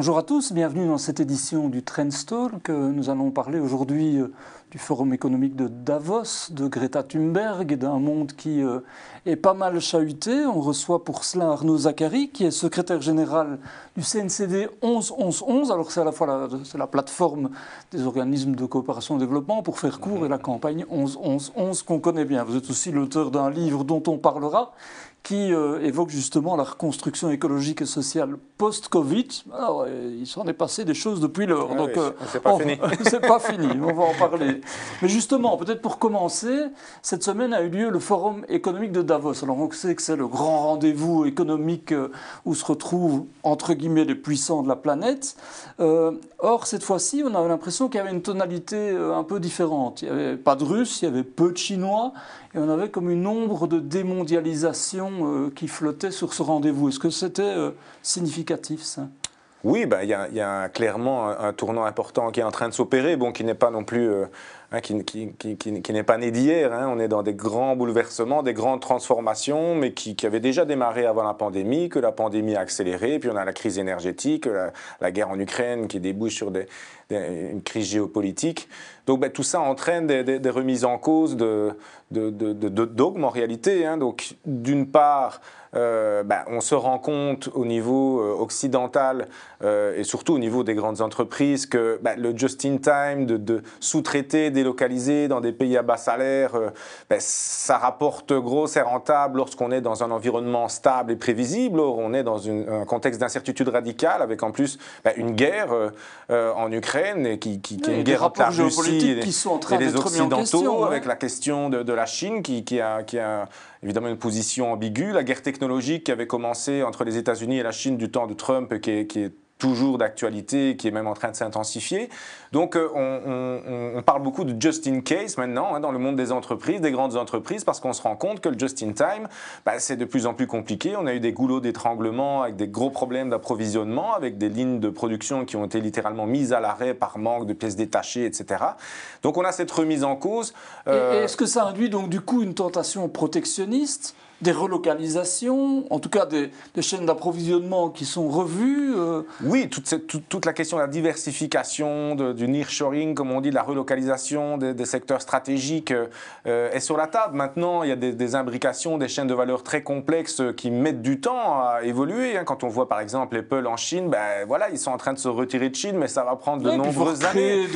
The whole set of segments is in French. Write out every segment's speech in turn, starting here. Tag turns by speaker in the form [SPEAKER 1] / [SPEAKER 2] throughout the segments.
[SPEAKER 1] Bonjour à tous, bienvenue dans cette édition du Trendstalk. Nous allons parler aujourd'hui euh, du Forum économique de Davos, de Greta Thunberg et d'un monde qui euh, est pas mal chahuté. On reçoit pour cela Arnaud Zachary, qui est secrétaire général du CNCD 11-11-11. Alors c'est à la fois la, la plateforme des organismes de coopération et développement pour faire court et la campagne 11-11-11 qu'on connaît bien. Vous êtes aussi l'auteur d'un livre dont on parlera qui euh, évoque justement la reconstruction écologique et sociale post-Covid. Alors, euh, il s'en est passé des choses depuis lors.
[SPEAKER 2] Ah donc, euh, c'est pas fini.
[SPEAKER 1] c'est pas fini, on va en parler. Mais justement, peut-être pour commencer, cette semaine a eu lieu le Forum économique de Davos. Alors, on sait que c'est le grand rendez-vous économique où se retrouvent, entre guillemets, les puissants de la planète. or, cette fois-ci, on avait l'impression qu'il y avait une tonalité un peu différente. Il n'y avait pas de Russes, il y avait peu de Chinois, et on avait comme une ombre de démondialisation euh, qui flottait sur ce rendez-vous. Est-ce que c'était euh, significatif ça?
[SPEAKER 2] Oui, bah, il y, y, a clairement un, tournant important qui est en train de s'opérer, bon, qui n'est pas non plus euh, Hein, qui, n'est pas né d'hier. Hein. On est dans des grands bouleversements, des grandes transformations, mais qui, avaient déjà démarré avant la pandémie, que la pandémie a accéléré. Puis on a la crise énergétique, la, guerre en Ukraine qui débouche sur une crise géopolitique. Donc ben, tout ça entraîne des, remises en cause de, de, de, dogmes en réalité. Hein. Donc d'une part, euh, ben, on se rend compte au niveau euh, occidental euh, et surtout au niveau des grandes entreprises que ben, le just-in-time, de, sous-traiter, délocaliser dans des pays à bas salaire, ben, ça rapporte gros, c'est rentable lorsqu'on est dans un environnement stable et prévisible. Or, on est dans un contexte d'incertitude radicale avec en plus une guerre en Ukraine et qui, qui, qui est une guerre entre la Russie et,
[SPEAKER 1] qui sont en train et les
[SPEAKER 2] Occidentaux, avec la question de, de la Chine qui, qui a, qui a évidemment une position ambiguë. La guerre technologique qui avait commencé entre les États-Unis et la Chine du temps de Trump, qui est, qui est toujours d'actualité, qui est même en train de s'intensifier. Donc euh, on, on, parle beaucoup de just in case maintenant hein, dans le monde des entreprises, des grandes entreprises, parce qu'on se rend compte que le just in time, bah, c'est de plus en plus compliqué. On a eu des goulots d'étranglement avec des gros problèmes d'approvisionnement, avec des lignes de production qui ont été littéralement mises à l'arrêt par manque de pièces détachées, etc. Donc on a cette remise en cause.
[SPEAKER 1] Euh... Est-ce que ça induit donc du coup une tentation protectionniste des relocalisations, en tout cas des, chaînes d'approvisionnement qui sont revues
[SPEAKER 2] euh. Oui, toute, toute, la question de la diversification, du nearshoring, comme on dit, de la relocalisation des, secteurs stratégiques euh, est sur la table. Maintenant, il y a des, imbrications, des chaînes de valeur très complexes qui mettent du temps à évoluer. Hein. Quand on voit par exemple Apple en Chine, ben, voilà, ils sont en train de se retirer de Chine, mais ça va prendre de nombreuses années.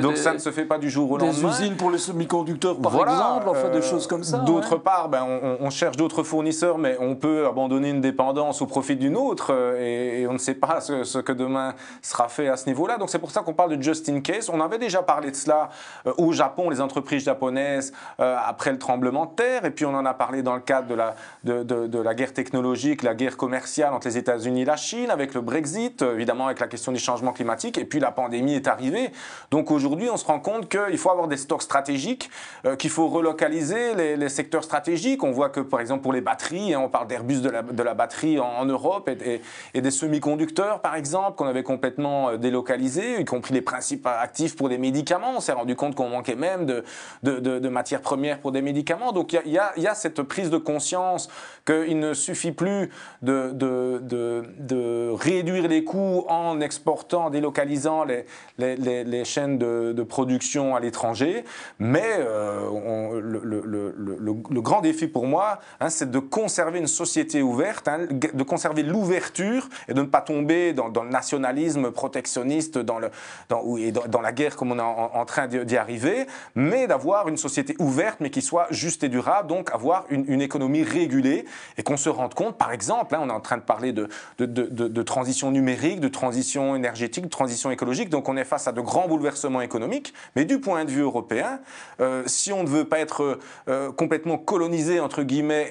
[SPEAKER 2] Donc ça ne se fait pas du jour au lendemain.
[SPEAKER 1] Des usines pour les semi-conducteurs, par exemple, enfin, des euh, choses comme ça.
[SPEAKER 2] D'autre part, ben, on, on cherche d'autres fournisseurs, mais on peut abandonner une dépendance au profit d'une autre euh, et, on ne sait pas ce, que demain sera fait à ce niveau-là. Donc c'est pour ça qu'on parle de just in case. On avait déjà parlé de cela euh, au Japon, les entreprises japonaises, euh, après le tremblement de terre, et puis on en a parlé dans le cadre de la, de, la guerre technologique, la guerre commerciale entre les États-Unis et la Chine, avec le Brexit, évidemment avec la question du changement climatique, et puis la pandémie est arrivée. Donc aujourd'hui, on se rend compte qu'il faut avoir des stocks stratégiques, qu'il faut relocaliser les, les secteurs stratégiques. On voit que par exemple pour les batteries. Hein, on parle d'Airbus de la, batterie en, Europe et, des semi-conducteurs, par exemple, qu'on avait complètement euh, délocalisés, y compris les principes actifs pour des médicaments. On s'est rendu compte qu'on manquait même de, matières premières pour des médicaments. Donc il y a, cette prise de conscience qu'il ne suffit plus de, réduire les coûts en exportant, en délocalisant les, chaînes de, production à l'étranger, mais euh, le, grand défi pour moi, hein, c'est de conserver une société ouverte, hein, de conserver l'ouverture et de ne pas tomber dans, le nationalisme protectionniste dans, le, dans, et dans, la guerre comme on est en, train d'y arriver, mais d'avoir une société ouverte mais qui soit juste et durable, donc avoir une, économie régulée et qu'on se rende compte, par exemple, hein, on est en train de parler de, de, transition numérique, de transition énergétique, de transition écologique, donc on est face à de grands bouleversements économiques, mais du point de vue européen, euh, si on ne veut pas être euh, complètement colonisé, entre guillemets,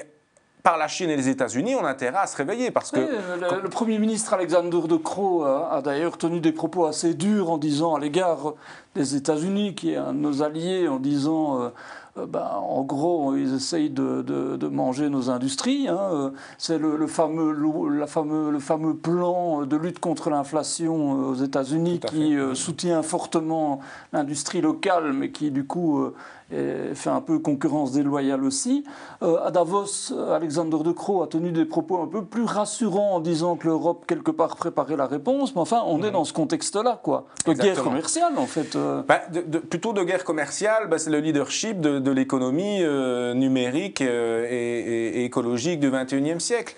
[SPEAKER 2] par la Chine et les États-Unis, on a intérêt à se réveiller parce que
[SPEAKER 1] le, Premier ministre Alexander De Croo a, d'ailleurs tenu des propos assez durs en disant à l'égard des États-Unis, qui est un de nos alliés, en disant euh, ben, en gros, ils essayent de, de, manger nos industries. Hein. Euh, c'est le, le, fameux, la fameux, le fameux plan de lutte contre l'inflation euh, aux États-Unis qui soutient fortement l'industrie locale, mais qui du coup et fait un peu concurrence déloyale aussi. Euh, à Davos, Alexander De Croo a tenu des propos un peu plus rassurants en disant que l'Europe, quelque part, préparait la réponse. Mais enfin, on est mhm. dans ce contexte-là, quoi. De guerre commerciale, en fait. Euh.
[SPEAKER 2] Bah, plutôt de guerre commerciale, bah, c'est le leadership de, l'économie euh, numérique et, écologique du 21e siècle.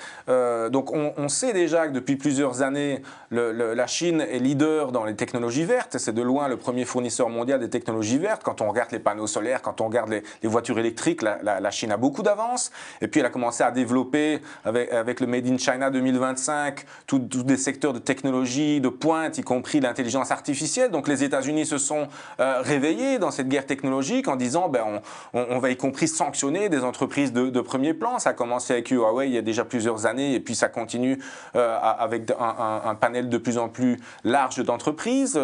[SPEAKER 2] donc, on, sait déjà que depuis plusieurs années, la Chine est leader dans les technologies vertes. C'est de loin le premier fournisseur mondial des technologies vertes. Quand on regarde les panneaux solaires, quand on regarde les, voitures électriques, la, Chine a beaucoup d'avance. Et puis elle a commencé à développer avec, le Made in China 2025 tous des secteurs de technologie de pointe, y compris l'intelligence artificielle. Donc les États-Unis se sont euh, réveillés dans cette guerre technologique en disant ben, on, va y compris sanctionner des entreprises de, premier plan. Ça a commencé avec Huawei il y a déjà plusieurs années et puis ça continue euh, avec un, panel de plus en plus large d'entreprises.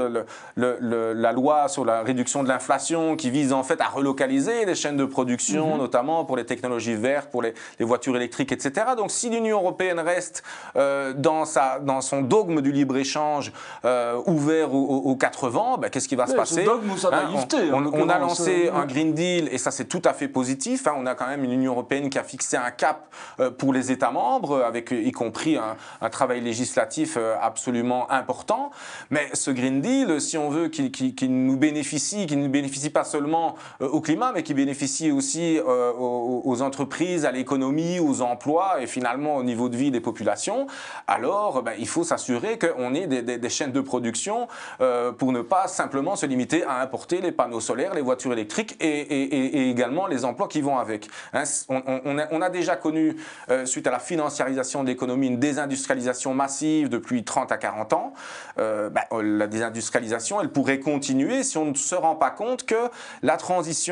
[SPEAKER 2] la loi sur la réduction de l'inflation qui vise en fait à localiser les chaînes de production, mhm. notamment pour les technologies vertes, pour les, voitures électriques, etc. Donc si l'Union européenne reste euh, dans, sa, dans son dogme du libre-échange euh, ouvert aux, quatre vents, ben, qu'est-ce qui va se passer
[SPEAKER 1] dogme sa hein,
[SPEAKER 2] on, a lancé un Green Deal et ça c'est tout à fait positif. Hein. on a quand même une Union européenne qui a fixé un cap euh, pour les États membres, avec y compris un, un travail législatif absolument important. Mais ce Green Deal, si on veut qu'il nous bénéficie, qu'il ne bénéficie pas seulement au climat, mais qui bénéficie aussi euh, aux, entreprises, à l'économie, aux emplois et finalement au niveau de vie des populations, alors ben, il faut s'assurer qu'on ait des, chaînes de production euh, pour ne pas simplement se limiter à importer les panneaux solaires, les voitures électriques et, également les emplois qui vont avec. Hein, on, a, déjà connu, euh, suite à la financiarisation de l'économie, une désindustrialisation massive depuis 30 à 40 ans. Ben, la désindustrialisation, elle pourrait continuer si on ne se rend pas compte que la transition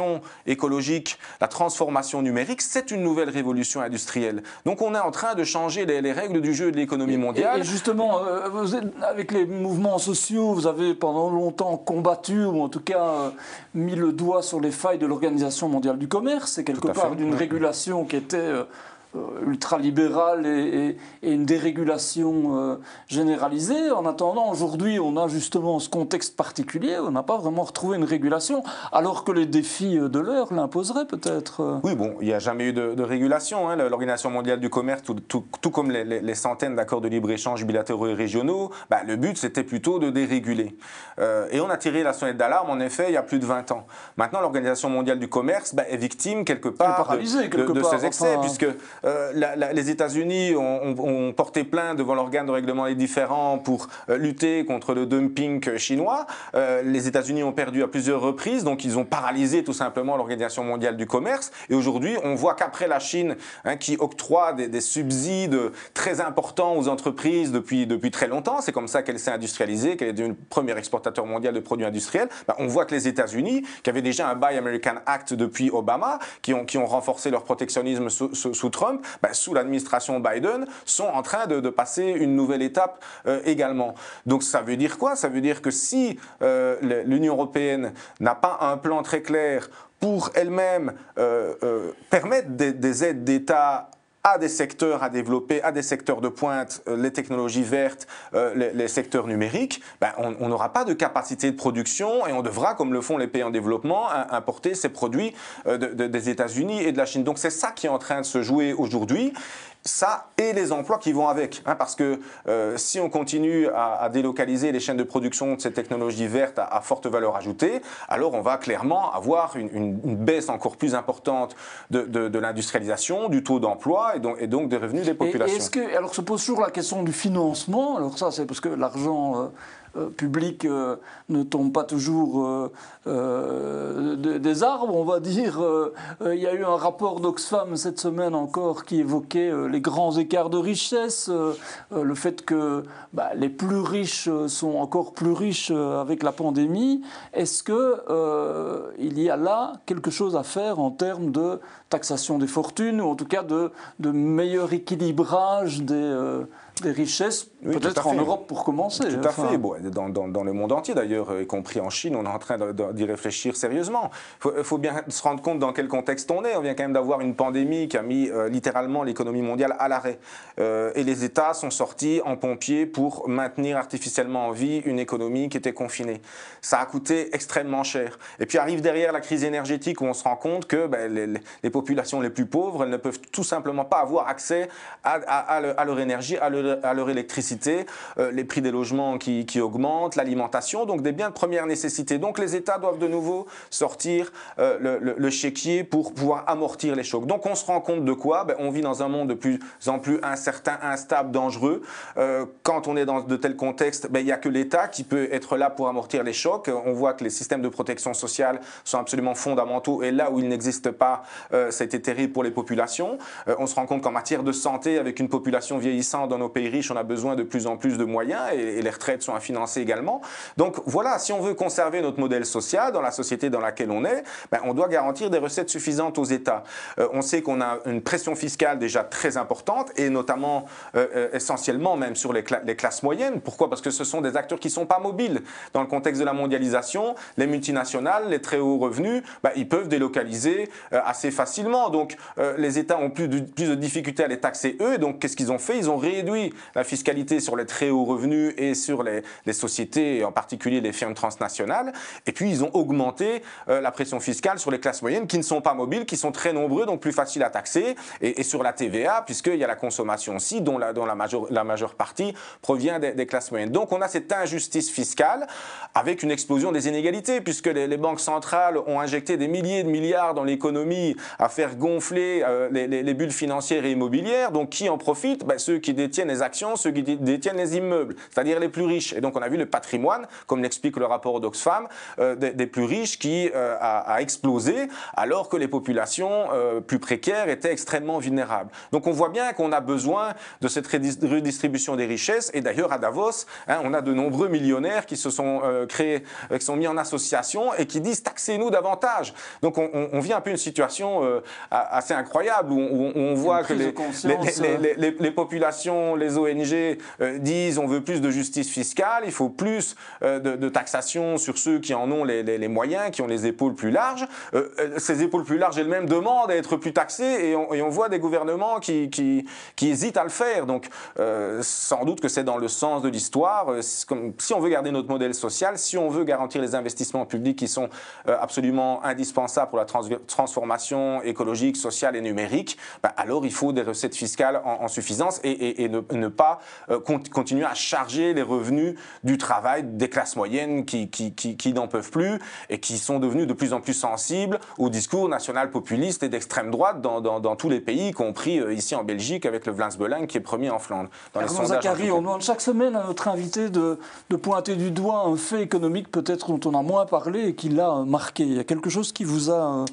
[SPEAKER 2] écologique, la transformation numérique, c'est une nouvelle révolution industrielle. Donc on est en train de changer les, règles du jeu de l'économie mondiale.
[SPEAKER 1] Et, justement, euh, vous avec les mouvements sociaux, vous avez pendant longtemps combattu, ou en tout cas euh, mis le doigt sur les failles de l'Organisation mondiale du commerce. C'est quelque part d'une régulation qui était... Euh, ultralibérale et, et, une dérégulation euh, généralisée. En attendant, aujourd'hui, on a justement ce contexte particulier, on n'a pas vraiment retrouvé une régulation, alors que les défis de l'heure l'imposeraient peut-être. Euh.
[SPEAKER 2] Oui, bon, il n'y a jamais eu de, régulation. Hein. L'Organisation mondiale du commerce, tout, tout, comme les, centaines d'accords de libre-échange bilatéraux et régionaux, bah, le but, c'était plutôt de déréguler. et on a tiré la sonnette d'alarme, en effet, il y a plus de 20 ans. Maintenant, l'Organisation mondiale du commerce bah, est victime, quelque part, de, de, ces excès, puisque euh, les États-Unis ont, porté plainte devant l'organe de règlement des différends pour euh, lutter contre le dumping chinois. Euh, les États-Unis ont perdu à plusieurs reprises, donc ils ont paralysé tout simplement l'Organisation mondiale du commerce. Et aujourd'hui, on voit qu'après la Chine, hein, qui octroie des, subsides très importants aux entreprises depuis, depuis très longtemps, c'est comme ça qu'elle s'est industrialisée, qu'elle est devenue le premier exportateur mondial de produits industriels, bah, on voit que les États-Unis, qui avaient déjà un Buy American Act depuis Obama, qui ont, qui ont renforcé leur protectionnisme sous Trump, bah, sous l'administration Biden, sont en train de, passer une nouvelle étape euh, également. Donc ça veut dire quoi? Ça veut dire que si euh, l'Union européenne n'a pas un plan très clair pour elle-même euh, permettre des aides d'État à des secteurs à développer, à des secteurs de pointe, euh, les technologies vertes, euh, les, secteurs numériques, ben, on n'aura pas de capacité de production et on devra, comme le font les pays en développement, importer ces produits euh, des États-Unis et de la Chine. Donc c'est ça qui est en train de se jouer aujourd'hui ça et les emplois qui vont avec. Hein, parce que euh, si on continue à, délocaliser les chaînes de production de ces technologies vertes à, forte valeur ajoutée, alors on va clairement avoir une, baisse encore plus importante de, l'industrialisation, du taux d'emploi et donc, et donc des revenus des populations.
[SPEAKER 1] est-ce que, alors se pose toujours la question du financement. Alors ça, c'est parce que l'argent... Euh, euh, public ne tombe pas toujours des arbres, on va dire. il y a eu un rapport d'Oxfam cette semaine encore qui évoquait les grands écarts de richesse, le fait que bah, les plus riches sont encore plus riches avec la pandémie. Est-ce qu'il y a là quelque chose à faire en termes de taxation des fortunes, ou en tout cas de, de meilleur équilibrage des des richesses, peut-être en Europe pour commencer.
[SPEAKER 2] Tout à fait, dans, dans, le monde entier d'ailleurs, y compris en Chine, on est en train d'y réfléchir sérieusement. Il faut, bien se rendre compte dans quel contexte on est. On vient quand même d'avoir une pandémie qui a mis euh, littéralement l'économie mondiale à l'arrêt. Euh, et les États sont sortis en pompiers pour maintenir artificiellement en vie une économie qui était confinée. Ça a coûté extrêmement cher. Et puis arrive derrière la crise énergétique où on se rend compte que ben, les, populations les plus pauvres, elles ne peuvent tout simplement pas avoir accès à, leur énergie, à leur électricité, euh, les prix des logements qui, augmentent, l'alimentation, donc des biens de première nécessité. Donc les États doivent de nouveau sortir euh, le, chéquier pour pouvoir amortir les chocs. Donc on se rend compte de quoi? Ben, On vit dans un monde de plus en plus incertain, instable, dangereux. Euh, quand on est dans de tels contextes, ben, il n'y a que l'État qui peut être là pour amortir les chocs. On voit que les systèmes de protection sociale sont absolument fondamentaux et là où ils n'existent pas, ça a été terrible pour les populations. on se rend compte qu'en matière de santé, avec une population vieillissante dans nos pays riches, on a besoin de plus en plus de moyens et, les retraites sont à financer également. Donc voilà, si on veut conserver notre modèle social dans la société dans laquelle on est, ben, on doit garantir des recettes suffisantes aux États. Euh, on sait qu'on a une pression fiscale déjà très importante et notamment euh, euh, essentiellement même sur les, les, classes moyennes. Pourquoi? Parce que ce sont des acteurs qui ne sont pas mobiles. Dans le contexte de la mondialisation, les multinationales, les très hauts revenus, ben, ils peuvent délocaliser assez facilement. Donc les États ont plus de, difficultés à les taxer eux. Donc qu'est-ce qu'ils ont fait? Ils ont réduit la fiscalité sur les très hauts revenus et sur les, sociétés, en particulier les firmes transnationales. Et puis, ils ont augmenté euh, la pression fiscale sur les classes moyennes qui ne sont pas mobiles, qui sont très nombreux, donc plus faciles à taxer. Et, sur la TVA, puisqu'il y a la consommation aussi, dont la majeure partie provient des, classes moyennes. Donc, on a cette injustice fiscale avec une explosion des inégalités, puisque les, banques centrales ont injecté des milliers de milliards dans l'économie à faire gonfler euh, les, bulles financières et immobilières. Donc, qui en profite ben, Ceux qui détiennent les actions, ceux qui détiennent les immeubles, c'est-à-dire les plus riches. Et donc on a vu le patrimoine, comme l'explique le rapport d'Oxfam, euh, des, plus riches qui euh, a, explosé, alors que les populations plus précaires étaient extrêmement vulnérables. Donc on voit bien qu'on a besoin de cette redistribution des richesses. Et d'ailleurs à Davos, hein, on a de nombreux millionnaires qui se sont créés, qui sont mis en association et qui disent taxez-nous davantage. Donc on, vit un peu une situation assez incroyable où on, voit que les, les, les populations, les ONG euh, disent on veut plus de justice fiscale, il faut plus euh, de, taxation sur ceux qui en ont les, moyens, qui ont les épaules plus larges. Euh, ces épaules plus larges elles-mêmes demandent à être plus taxées et on, voit des gouvernements qui, qui, hésitent à le faire. Donc sans doute que c'est dans le sens de l'histoire. Si on veut garder notre modèle social, si on veut garantir les investissements publics qui sont absolument indispensables pour la transformation écologique, sociale et numérique, ben alors il faut des recettes fiscales en, suffisance et, et ne, ne pas euh, continuer à charger les revenus du travail des classes moyennes qui, qui, qui, n'en peuvent plus et qui sont devenus de plus en plus sensibles au discours national populiste et d'extrême droite dans, dans, tous les pays, y compris euh, ici en Belgique avec le Vlaams qui est premier en Flandre.
[SPEAKER 1] Dans les Zachary, on demande chaque semaine à notre invité de, de pointer du doigt un fait économique peut-être dont on a moins parlé et qui l'a marqué. Il y a quelque chose qui vous a...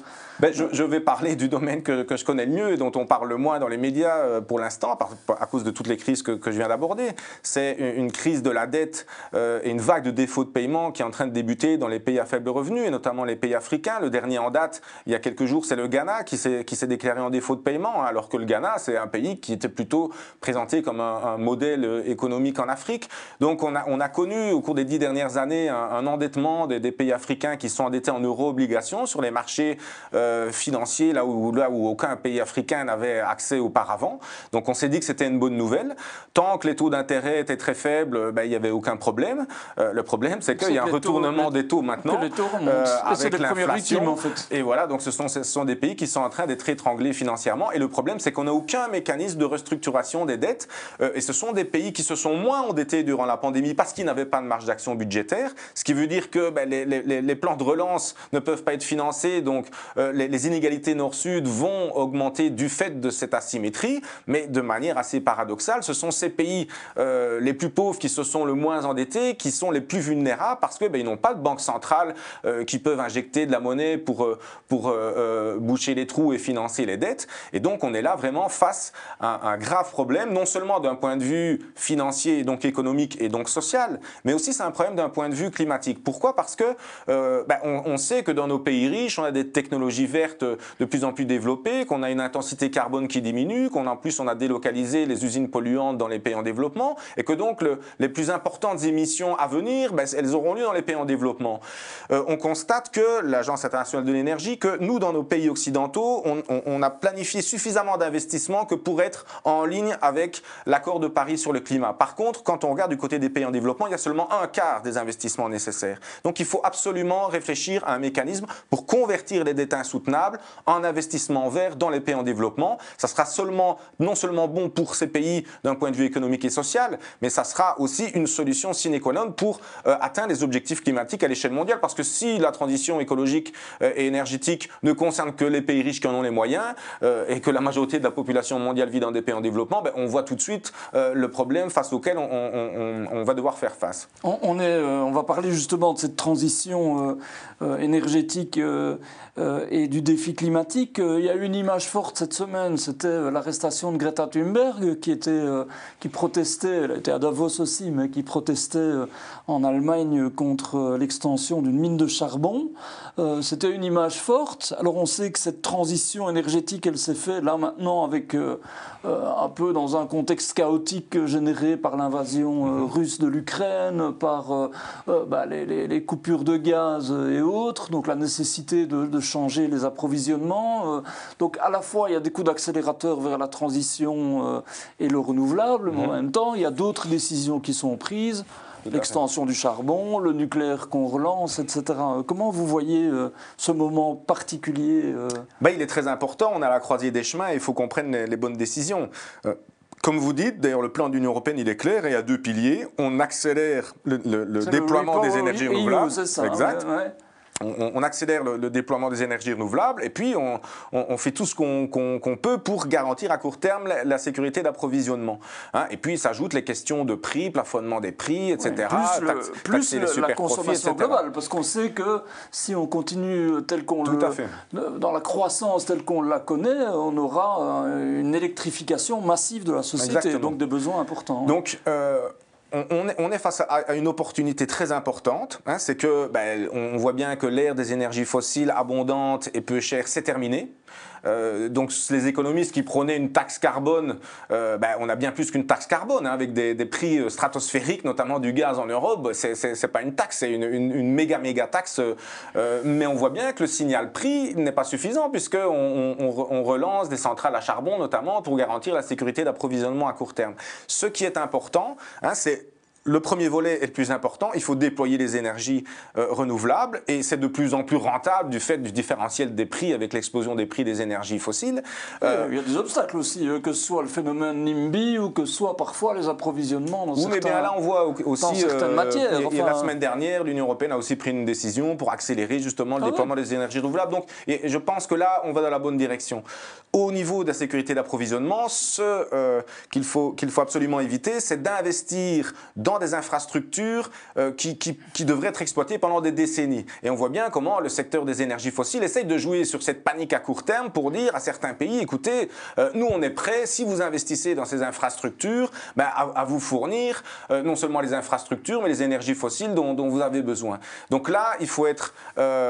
[SPEAKER 1] Euh,
[SPEAKER 2] ben, je, vais parler du domaine que, que, je connais le mieux et dont on parle le moins dans les médias pour l'instant, à cause de toutes les crises que, que je viens d'aborder. C'est une crise de la dette euh, et une vague de défauts de paiement qui est en train de débuter dans les pays à faible revenu, et notamment les pays africains. Le dernier en date, il y a quelques jours, c'est le Ghana qui s'est déclaré en défaut de paiement, alors que le Ghana, c'est un pays qui était plutôt présenté comme un, modèle euh, économique en Afrique. Donc on a, on a, connu au cours des dix dernières années un, endettement des, pays africains qui sont endettés en euro-obligations sur les marchés euh, financiers, là où, là où aucun pays africain n'avait accès auparavant. Donc on s'est dit que c'était une bonne nouvelle. Tant que les taux d'intérêt étaient très faibles, ben, il n'y avait aucun problème. Euh, le problème, c'est qu'il y a un retournement des taux maintenant
[SPEAKER 1] euh, avec l'inflation. En fait.
[SPEAKER 2] Et voilà, donc ce sont, ce sont des pays qui sont en train d'être étranglés financièrement. Et le problème, c'est qu'on n'a aucun mécanisme de restructuration des dettes. Euh, et ce sont des pays qui se sont moins endettés durant la pandémie parce qu'ils n'avaient pas de marge d'action budgétaire. Ce qui veut dire que ben, les, les, les, plans de relance ne peuvent pas être financés. Donc les, inégalités nord-sud vont augmenter du fait de cette asymétrie. Mais de manière assez paradoxale, ce sont ces pays euh, les plus pauvres qui se sont le moins endettés qui sont les plus vulnérables parce que ben, n'ont pas de banque centrale euh, qui peuvent injecter de la monnaie pour, pour boucher les trous et financer les dettes. Et donc on est là vraiment face à un grave problème, non seulement d'un point de vue financier, donc économique et donc social, mais aussi c'est un problème d'un point de vue climatique. Pourquoi? Parce que ben, on, sait que dans nos pays riches, on a des technologies vertes de plus en plus développées, qu'on a une intensité carbone qui diminue, qu'on en plus on a délocalisé les usines polluantes dans les pays en développement, et que donc les plus importantes émissions à venir, ben, elles auront lieu dans les pays en développement. Euh, on constate que l'Agence internationale de l'énergie, que nous, dans nos pays occidentaux, on, a planifié suffisamment d'investissements que pour être en ligne avec l'accord de Paris sur le climat. Par contre, quand on regarde du côté des pays en développement, il y a seulement un quart des investissements nécessaires. Donc il faut absolument réfléchir à un mécanisme pour convertir les dettes insoutenables en investissements verts dans les pays en développement. Ça sera non seulement bon pour ces pays d'un point de vue économique et social, mais ça sera aussi une solution sine qua non pour euh, atteindre les objectifs climatiques à l'échelle mondiale. Parce que si la transition écologique euh, et énergétique ne concerne que les pays riches qui en ont les moyens euh, et que la majorité de la population mondiale vit dans des pays en développement, ben, on voit tout de suite le problème face auquel on, va devoir faire face.
[SPEAKER 1] On, on va parler justement de cette transition énergétique et du défi climatique. Il y a une image forte cette semaine, c'était l'arrestation de Greta Thunberg qui, était, qui protestait, elle était à Davos aussi, mais qui protestait en Allemagne contre l'extension d'une mine de charbon. Euh, c'était une image forte. Alors on sait que cette transition énergétique, elle s'est faite là maintenant avec euh, euh, un peu dans un contexte chaotique généré par l'invasion mhm. russe de l'Ukraine, par bah, les, coupures de gaz et autres, donc la nécessité de, changer les approvisionnements. donc à la fois il y a des coups d'accélérateur vers la transition et le renouvelable, mais en mhm. même temps il y a d'autres décisions qui sont prises l'extension du charbon, le nucléaire qu'on relance, etc. Comment vous voyez euh, ce moment particulier euh
[SPEAKER 2] ben, Il est très important, on a la croisée des chemins il faut qu'on prenne les, bonnes décisions. Euh, comme vous dites, d'ailleurs, le plan de l'Union européenne, il est clair, et il y a deux piliers. On accélère le, déploiement des énergies renouvelables.
[SPEAKER 1] Ça,
[SPEAKER 2] exact on, accélère le, déploiement des énergies renouvelables et puis on, fait tout ce qu'on peut pour garantir à court terme la, sécurité d'approvisionnement. Hein. et puis s'ajoutent les questions de prix, plafonnement des prix, etc.
[SPEAKER 1] plus, la consommation globale, parce qu'on sait que si on continue tel qu'on le dans la croissance telle qu'on la connaît, on aura une électrification massive de la société, donc des besoins importants.
[SPEAKER 2] Donc euh, on, est, face à, une opportunité très importante. Hein, c'est que ben, on voit bien que l'ère des énergies fossiles abondantes et peu chères, c'est terminé. Euh, donc les économistes qui prônaient une taxe carbone, euh, ben, on a bien plus qu'une taxe carbone, hein, avec des, prix euh, stratosphériques, notamment du gaz en Europe. C'est pas une taxe, c'est une, méga méga taxe. mais on voit bien que le signal prix n'est pas suffisant puisqu'on on, relance des centrales à charbon notamment pour garantir la sécurité d'approvisionnement à court terme. Ce qui est important, hein, c'est le premier volet est le plus important, il faut déployer les énergies euh, renouvelables et c'est de plus en plus rentable du fait du différentiel des prix avec l'explosion des prix des énergies fossiles.
[SPEAKER 1] Euh, il y a des obstacles aussi, euh, que ce soit le phénomène NIMBY ou que ce soit parfois les approvisionnements dans oui,
[SPEAKER 2] mais bien là on voit aussi
[SPEAKER 1] certaines matières.
[SPEAKER 2] Et, la semaine dernière, l'Union européenne a aussi pris une décision pour accélérer justement le ah déploiement des énergies renouvelables. Donc et je pense que là on va dans la bonne direction. Au niveau de la sécurité d'approvisionnement, ce qu'il faut, qu'il faut absolument éviter, c'est d'investir dans des infrastructures euh, qui, devraient être exploitées pendant des décennies. Et on voit bien comment le secteur des énergies fossiles essaye de jouer sur cette panique à court terme pour dire à certains pays, écoutez, euh, nous on est prêts, si vous investissez dans ces infrastructures, ben, à, vous fournir euh, non seulement les infrastructures, mais les énergies fossiles dont, dont vous avez besoin. Donc là, il faut être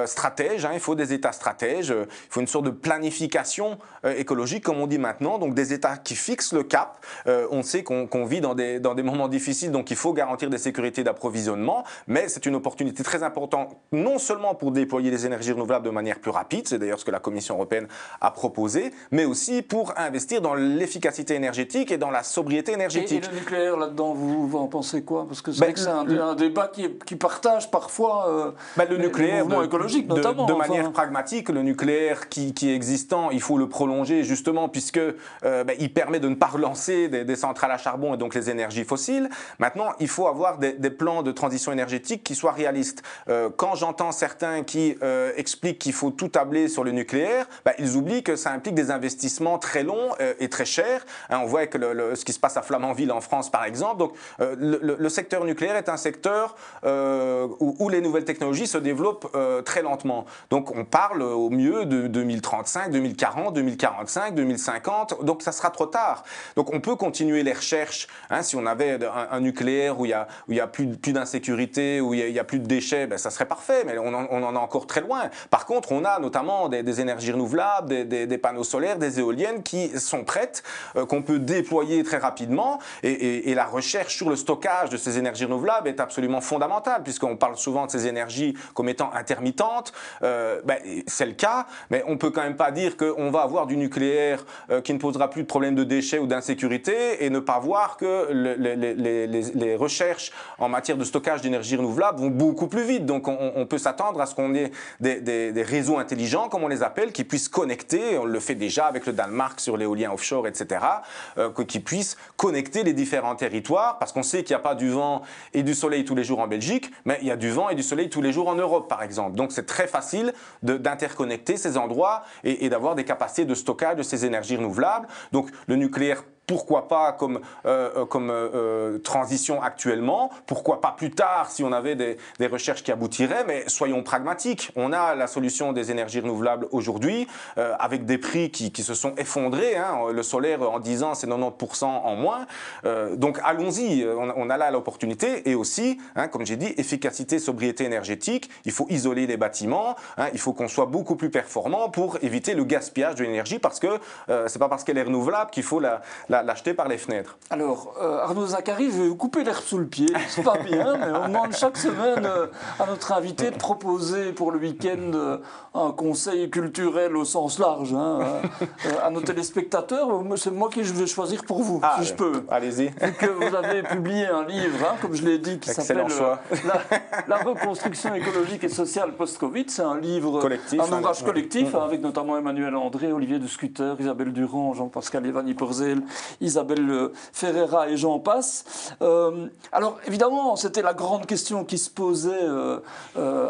[SPEAKER 2] stratège, hein, il faut des États stratèges, il faut une sorte de planification écologique, comme on dit maintenant, donc des États qui fixent le cap. on sait qu'on vit dans des, dans des moments difficiles, donc il faut garantir des sécurités d'approvisionnement, mais c'est une opportunité très importante, non seulement pour déployer les énergies renouvelables de manière plus rapide, c'est d'ailleurs ce que la Commission européenne a proposé, mais aussi pour investir dans l'efficacité énergétique et dans la sobriété énergétique.
[SPEAKER 1] Et, le nucléaire, là-dedans, vous, en pensez quoi? Parce que c'est ben, un, débat qui, qui partage parfois euh,
[SPEAKER 2] ben, le nucléaire
[SPEAKER 1] de, écologique, notamment.
[SPEAKER 2] De, manière pragmatique, le nucléaire qui, qui, est existant, il faut le prolonger justement puisque euh, ben, il permet de ne pas relancer des, des centrales à charbon et donc les énergies fossiles. Maintenant, il faut avoir des, plans de transition énergétique qui soient réalistes. quand j'entends certains qui expliquent qu'il faut tout tabler sur le nucléaire, bah, ils oublient que ça implique des investissements très longs et très chers. Hein, on voit que ce qui se passe à Flamanville en France, par exemple. Donc, le, secteur nucléaire est un secteur où, où, les nouvelles technologies se développent très lentement. Donc, on parle au mieux de 2035, 2040, 2045, 2050. Donc, ça sera trop tard. Donc, on peut continuer les recherches. Hein, si on avait un, nucléaire où il y a, plus, d'insécurité, où il y, a, plus de déchets, ben, ça serait parfait. Mais on en, est encore très loin. Par contre, on a notamment des, énergies renouvelables, des, panneaux solaires, des éoliennes qui sont prêtes, euh, qu'on peut déployer très rapidement. Et, la recherche sur le stockage de ces énergies renouvelables est absolument fondamentale, puisqu'on parle souvent de ces énergies comme étant intermittentes. Euh, ben, c'est le cas, mais on peut quand même pas dire qu'on va avoir du nucléaire euh, qui ne posera plus de problèmes de déchets ou d'insécurité et ne pas voir que les, recherches en matière de stockage d'énergie renouvelable vont beaucoup plus vite. Donc on, peut s'attendre à ce qu'on ait des, réseaux intelligents, comme on les appelle, qui puissent connecter, on le fait déjà avec le Danemark sur l'éolien offshore, etc., euh, qui puissent connecter les différents territoires, parce qu'on sait qu'il n'y a pas du vent et du soleil tous les jours en Belgique, mais il y a du vent et du soleil tous les jours en Europe, par exemple. Donc c'est très facile d'interconnecter ces endroits et, et d'avoir des capacités de stockage de ces énergies renouvelables. Donc le nucléaire pourquoi pas comme, euh, euh, comme euh, transition actuellement, pourquoi pas plus tard si on avait des, recherches qui aboutiraient, mais soyons pragmatiques. On a la solution des énergies renouvelables aujourd'hui, avec des prix qui, qui se sont effondrés. Hein. Le solaire, en 10 ans, c'est 90% en moins. donc allons-y, on, a là l'opportunité. Et aussi, hein, comme j'ai dit, efficacité, sobriété énergétique. Il faut isoler les bâtiments, hein. il faut qu'on soit beaucoup plus performant pour éviter le gaspillage de l'énergie, parce que c'est pas parce qu'elle est renouvelable qu'il faut la l'acheter par les fenêtres.
[SPEAKER 1] Alors, euh, Arnaud Zachary, je vais vous couper l'herbe sous le pied. C'est pas bien, mais on demande chaque semaine euh, à notre invité de proposer pour le week-end euh, un conseil culturel au sens large hein, à nos téléspectateurs. C'est moi qui je vais choisir pour vous,
[SPEAKER 2] ah,
[SPEAKER 1] si je peux.
[SPEAKER 2] Allez-y.
[SPEAKER 1] Vu que vous avez publié un livre, hein, comme je l'ai dit, qui s'appelle la, reconstruction écologique et sociale post-Covid. C'est un livre,
[SPEAKER 2] collectif,
[SPEAKER 1] un ouvrage collectif, avec notamment Emmanuel André, Olivier de Scuter, Isabelle Durand, Jean-Pascal Evani Porzel Isabelle euh, Ferreira et j'en passe. Euh, alors évidemment, c'était la grande question qui se posait euh,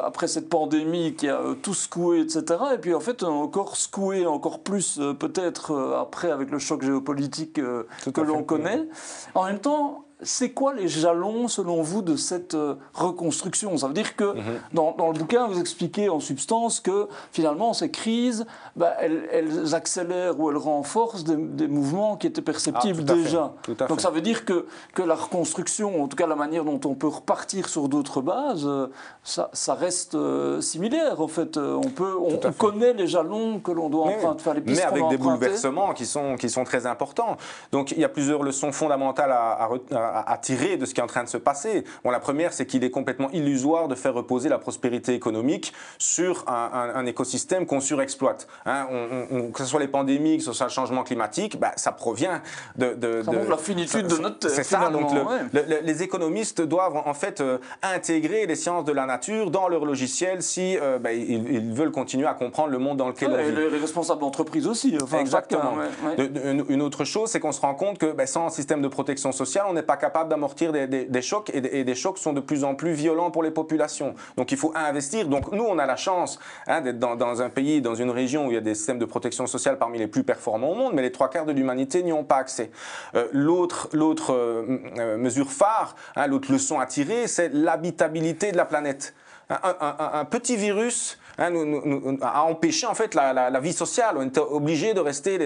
[SPEAKER 1] après cette pandémie qui a tout secoué, etc. Et puis en fait, encore secoué encore plus peut-être après avec le choc géopolitique que l'on connaît. En même temps, c'est quoi les jalons, selon vous, de cette euh, reconstruction? Ça veut dire que mhm. dans, le bouquin, vous expliquez en substance que finalement, ces crises, bah, elles, accélèrent ou elles renforcent des, mouvements qui étaient perceptibles ah, déjà. Donc ça veut dire que, que la reconstruction, en tout cas la manière dont on peut repartir sur d'autres bases, euh, ça, reste euh, similaire. En fait, on, peut, on, connaît les jalons que l'on doit emprunter,
[SPEAKER 2] faire les pistes Mais avec des bouleversements qui sont, qui sont très importants. Donc il y a plusieurs leçons fondamentales à, à à, tirer de ce qui est en train de se passer. Bon, la première, c'est qu'il est complètement illusoire de faire reposer la prospérité économique sur un, écosystème qu'on surexploite. Hein. que ce soit les pandémies, que ce soit le changement climatique, bah, ça provient de, de,
[SPEAKER 1] de la finitude de notre
[SPEAKER 2] C'est ça. Donc les économistes doivent en fait euh, intégrer les sciences de la nature dans leur logiciel si euh, bah, ils, veulent continuer à comprendre le monde dans lequel
[SPEAKER 1] on
[SPEAKER 2] vit.
[SPEAKER 1] Les, responsables d'entreprise aussi.
[SPEAKER 2] Exactement. une, autre chose, c'est qu'on se rend compte que bah, sans un système de protection sociale, on n'est pas capable d'amortir des, chocs et, des chocs sont de plus en plus violents pour les populations. Donc il faut investir. Donc nous, on a la chance hein, d'être dans, un pays, dans une région où il y a des systèmes de protection sociale parmi les plus performants au monde, mais les trois quarts de l'humanité n'y ont pas accès. Euh, l'autre euh, euh, mesure phare, hein, l'autre leçon à tirer, c'est l'habitabilité de la planète. un petit virus Hein, nous, nous, a empêché en fait la, la, vie sociale. On était obligé de rester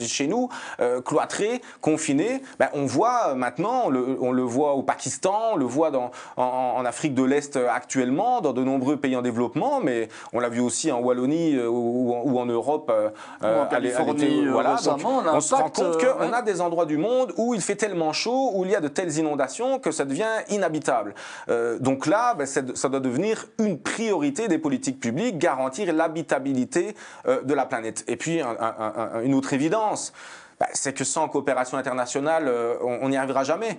[SPEAKER 2] chez nous, euh, cloîtrés, confinés. Ben, on voit maintenant, on le, on le, voit au Pakistan, on le voit dans, en, Afrique de l'Est actuellement, dans de nombreux pays en développement, mais on l'a vu aussi en Wallonie euh, ou, en Europe.
[SPEAKER 1] Euh, en Californie, voilà.
[SPEAKER 2] on, se rend compte qu'on a des endroits du monde où il fait tellement chaud, où il y a de telles inondations que ça devient inhabitable. donc là, ben, ça doit devenir une priorité des politiques publiques garantir l'habitabilité euh, de la planète. Et puis, une autre évidence, bah, c'est que sans coopération internationale, on n'y arrivera jamais.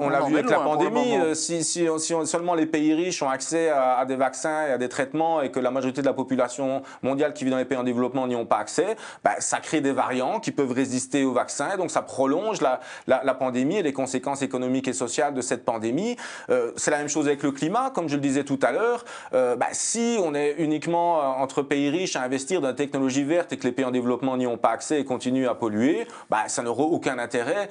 [SPEAKER 2] on l'a vu avec la pandémie. Si, si, seulement les pays riches ont accès à, à, des vaccins et à des traitements et que la majorité de la population mondiale qui vit dans les pays en développement n'y ont pas accès, bah, ça crée des variants qui peuvent résister aux vaccins. Donc ça prolonge la, la, pandémie et les conséquences économiques et sociales de cette pandémie. Euh, c'est la même chose avec le climat, comme je le disais tout à l'heure. Euh, bah, si on est uniquement euh, entre pays riches à investir dans la technologie verte et que les pays en développement n'y ont pas accès et continuent à polluer, bah, ça n'aura aucun intérêt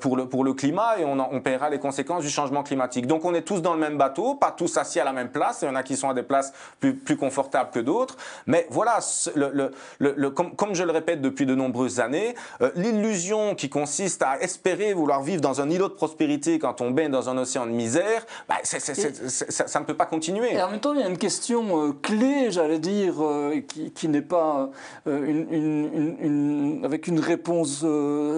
[SPEAKER 2] pour, le, pour le climat et on, on paiera les conséquences du changement climatique. Donc on est tous dans le même bateau, pas tous assis à la même place. Il y en a qui sont à des places plus, plus confortables que d'autres. Mais voilà, le, le, comme, comme, je le répète depuis de nombreuses années, l'illusion qui consiste à espérer vouloir vivre dans un îlot de prospérité quand on baigne dans un océan de misère, bah, ça, ne peut pas continuer.
[SPEAKER 1] Et en même temps, il y a une question euh, clé, j'allais dire, euh, qui, n'est pas euh, une, avec une réponse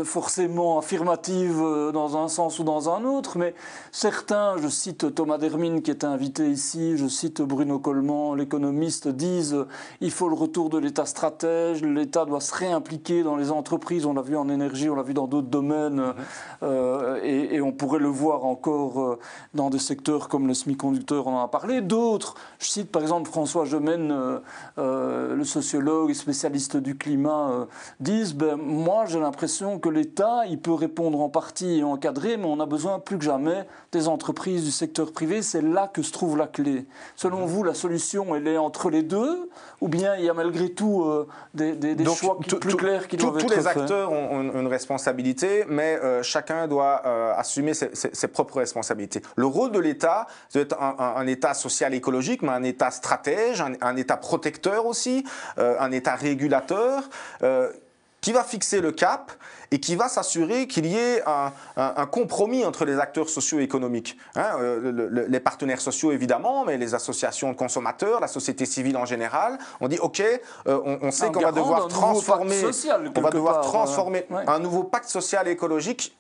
[SPEAKER 1] forcément affirmative dans un sens ou dans un autre, mais certains, je cite Thomas Dermine qui est invité ici, je cite Bruno Coleman, l'économiste, disent il faut le retour de l'État stratège, l'État doit se réimpliquer dans les entreprises, on l'a vu en énergie, on l'a vu dans d'autres domaines, euh, et, on pourrait le voir encore euh, dans des secteurs comme le semi-conducteur, on en a parlé. D'autres, je cite par exemple François Gemène, euh, le sociologue et spécialiste du climat, disent ben, Moi j'ai l'impression que l'État, il peut répondre en partie et encadrer, mais on a besoin plus que jamais des entreprises du secteur privé. C'est là que se trouve la clé. Selon vous, la solution, elle est entre les deux Ou bien il y a malgré tout des, choix plus clairs qui doivent être faits
[SPEAKER 2] Tous les acteurs ont une responsabilité, mais chacun doit euh, assumer ses, propres responsabilités. Le rôle de l'État, c'est être un, État social écologique, mais un État stratège, un, État protecteur aussi, euh, un État régulateur. Euh, qui va fixer le cap et qui va s'assurer qu'il y ait un, compromis entre les acteurs sociaux et économiques. Hein, les partenaires sociaux évidemment, mais les associations de consommateurs, la société civile en général. On dit OK, on, sait qu'on va devoir transformer, on va devoir transformer un nouveau pacte social et écologique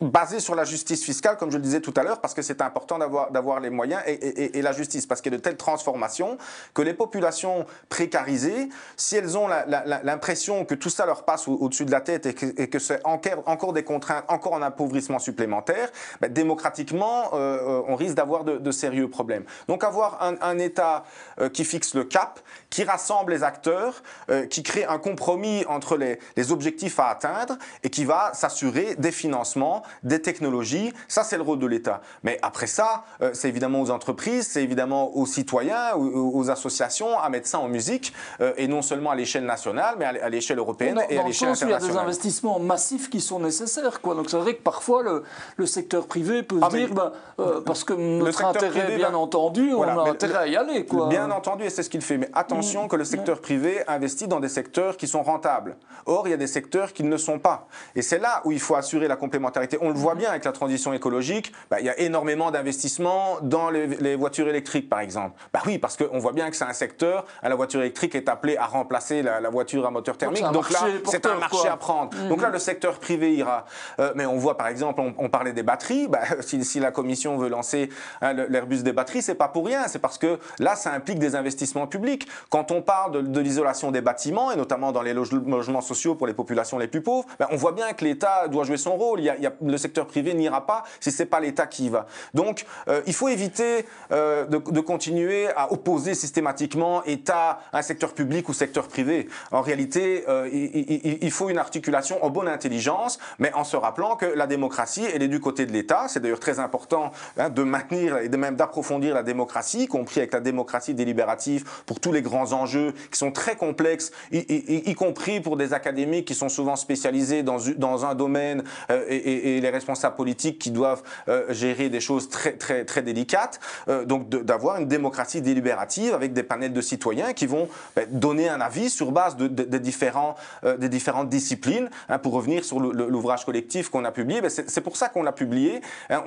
[SPEAKER 2] basé sur la justice fiscale, comme je le disais tout à l'heure, parce que c'est important d'avoir les moyens et, la justice, parce qu'il y a de telles transformations que les populations précarisées, si elles ont l'impression que tout ça leur passe au-dessus de la tête et que, c'est encore, des contraintes, encore un appauvrissement supplémentaire, ben, démocratiquement, euh, on risque d'avoir de, sérieux problèmes. Donc avoir un, État euh, qui fixe le cap, qui rassemble les acteurs, euh, qui crée un compromis entre les objectifs à atteindre et qui va s'assurer des financements des technologies. Ça, c'est le rôle de l'État. Mais après ça, euh, c'est évidemment aux entreprises, c'est évidemment aux citoyens, aux, associations à mettre ça en musique, euh, et non seulement à l'échelle nationale, mais à l'échelle européenne et à l'échelle internationale.
[SPEAKER 1] Il y a des investissements massifs qui sont nécessaires. Quoi. Donc c'est vrai que parfois le, le, secteur privé peut se ah, dire, ben, euh, parce que notre intérêt, bien entendu, on a intérêt à y aller. Quoi.
[SPEAKER 2] Bien entendu, et c'est ce qu'il fait. Mais attention mm. que le secteur mm. privé investit dans des secteurs qui sont rentables. Or, il y a des secteurs qui ne le sont pas. Et c'est là où il faut assurer la complémentarité on le voit bien avec la transition écologique, bah, il y a énormément d'investissements dans les, voitures électriques, par exemple. Bah oui, parce qu'on voit bien que c'est un secteur, la voiture électrique est appelée à remplacer la, voiture à moteur thermique. Donc, là, c'est un marché à prendre. Mhm. Donc là, le secteur privé ira. Euh, mais on voit, par exemple, on, parlait des batteries. Bah, si, la Commission veut lancer hein, l'Airbus des batteries, c'est pas pour rien. C'est parce que là, ça implique des investissements publics. Quand on parle de, l'isolation des bâtiments, et notamment dans les logements sociaux pour les populations les plus pauvres, on voit bien que l'État doit jouer son rôle. Il y a, il y a le secteur privé n'ira pas si ce n'est pas l'État qui y va. Donc, euh, il faut éviter euh, de, continuer à opposer systématiquement État, un secteur public ou secteur privé. En réalité, euh, il, faut une articulation en bonne intelligence, mais en se rappelant que la démocratie, elle est du côté de l'État. C'est d'ailleurs très important hein, de maintenir et même d'approfondir la démocratie, y compris avec la démocratie délibérative pour tous les grands enjeux qui sont très complexes, y, compris pour des académiques qui sont souvent spécialisés dans, un domaine et, les responsables politiques qui doivent euh, gérer des choses très, très, très délicates. Euh, donc d'avoir une démocratie délibérative avec des panels de citoyens qui vont ben, donner un avis sur base différents, euh, des différentes disciplines. Hein, pour revenir sur l'ouvrage collectif qu'on a publié, ben, c'est pour ça qu'on l'a publié hein,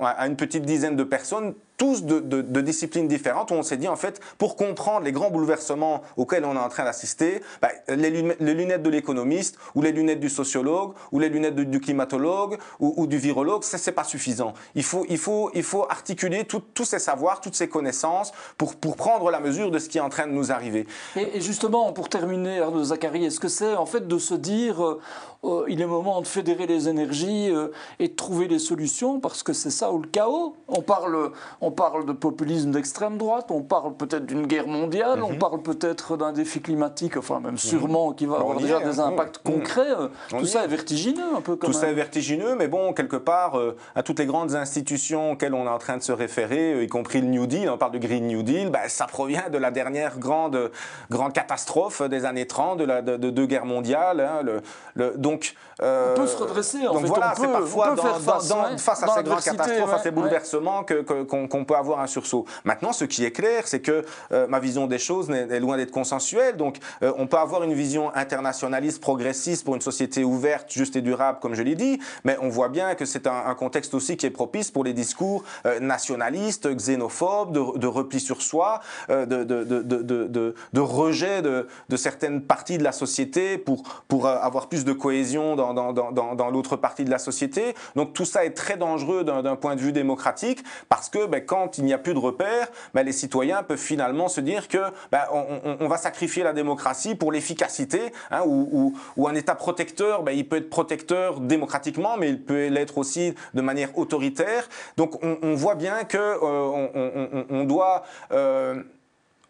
[SPEAKER 2] à une petite dizaine de personnes tous de, disciplines différentes, où on s'est dit, en fait, pour comprendre les grands bouleversements auxquels on est en train d'assister, bah, les, lunettes de l'économiste, ou les lunettes du sociologue, ou les lunettes du, climatologue, ou, du virologue, ça, c'est pas suffisant. Il faut, il faut, il faut articuler tous ces savoirs, toutes ces connaissances, pour, pour prendre la mesure de ce qui est en train de nous arriver.
[SPEAKER 1] Et, justement, pour terminer, Arnaud Zachary, est-ce que c'est en fait de se dire, euh, euh, il est moment de fédérer les énergies euh, et de trouver des solutions, parce que c'est ça ou le chaos? On parle, parle de populisme d'extrême droite, on parle peut-être d'une guerre mondiale, on mhm. parle peut-être d'un défi climatique, enfin même sûrement qui va avoir déjà des hein. impacts mhm. concrets. Euh, tout ça est vertigineux un peu.
[SPEAKER 2] Tout ça est vertigineux, mais bon, quelque part, euh, à toutes les grandes institutions auxquelles on est en train de se référer, euh, y compris le New Deal, on parle de Green New Deal, ben, ça provient de la dernière grande, grande catastrophe des années 30, de, la, de, deux guerres mondiales. Hein, le,
[SPEAKER 1] donc, on peut se redresser. En
[SPEAKER 2] donc voilà, c'est parfois face, à ces grandes catastrophes, à ces bouleversements, qu'on peut avoir un sursaut. Maintenant, ce qui est clair, c'est que euh, ma vision des choses est, loin d'être consensuelle. Donc, euh, on peut avoir une vision internationaliste, progressiste pour une société ouverte, juste et durable, comme je l'ai dit, mais on voit bien que c'est un, contexte aussi qui est propice pour les discours euh, nationalistes, xénophobes, de, repli sur soi, de, de, rejet de, certaines parties de la société pour, pour avoir plus de cohésion dans, dans, dans, dans l'autre partie de la société. Donc, tout ça est très dangereux d'un point de vue démocratique parce que ben, quand il n'y a plus de repères, ben, les citoyens peuvent finalement se dire que ben, on, va sacrifier la démocratie pour l'efficacité, hein, ou, un État protecteur, il peut être protecteur démocratiquement, mais il peut l'être aussi de manière autoritaire. Donc on, voit bien que euh, on, doit euh,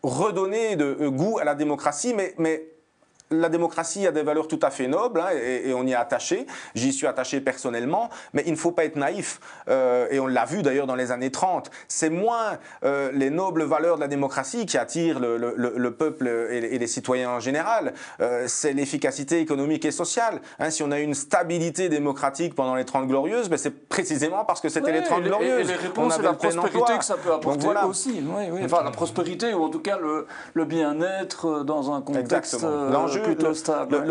[SPEAKER 2] redonner de euh, goût à la démocratie, mais la démocratie a des valeurs tout à fait nobles hein, et, on y est attaché. J'y suis attaché personnellement, mais il ne faut pas être naïf. Euh, et on l'a vu d'ailleurs dans les années 30. C'est moins euh, les nobles valeurs de la démocratie qui attirent le, peuple et, les citoyens en général. Euh, c'est l'efficacité économique et sociale. Hein, si on a une stabilité démocratique pendant les 30 glorieuses, ben c'est précisément parce que c'était les 30 glorieuses.
[SPEAKER 1] Et, les réponses, c'est la prospérité que ça peut apporter aussi. Enfin, la prospérité ou en tout cas le, bien-être dans un contexte. L'enjeu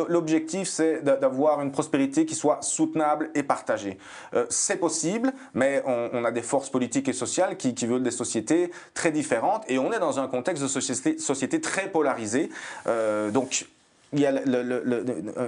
[SPEAKER 2] L'objectif, c'est d'avoir une prospérité qui soit soutenable et partagée. Euh, c'est possible, mais on, a des forces politiques et sociales qui, veulent des sociétés très différentes, et on est dans un contexte de société, société très polarisée. Euh, donc, il y a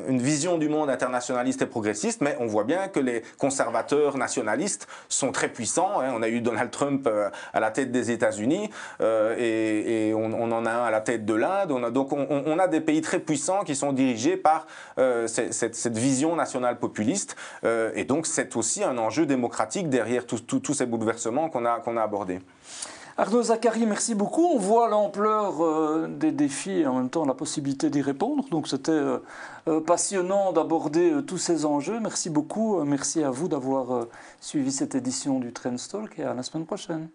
[SPEAKER 2] une vision du monde internationaliste et progressiste, mais on voit bien que les conservateurs nationalistes sont très puissants. Hein. On a eu Donald Trump euh, à la tête des États-Unis euh, et, on, en a un à la tête de l'Inde. Donc on, a des pays très puissants qui sont dirigés par euh, cette, vision nationale populiste. et donc c'est aussi un enjeu démocratique derrière tous ces bouleversements a, qu'on a abordés.
[SPEAKER 1] Arnaud Zachary, merci beaucoup. On voit l'ampleur euh, des défis et en même temps la possibilité d'y répondre. Donc c'était euh, euh, passionnant d'aborder tous ces enjeux. Merci beaucoup. merci à vous d'avoir suivi cette édition du Trendstalk et à la semaine prochaine.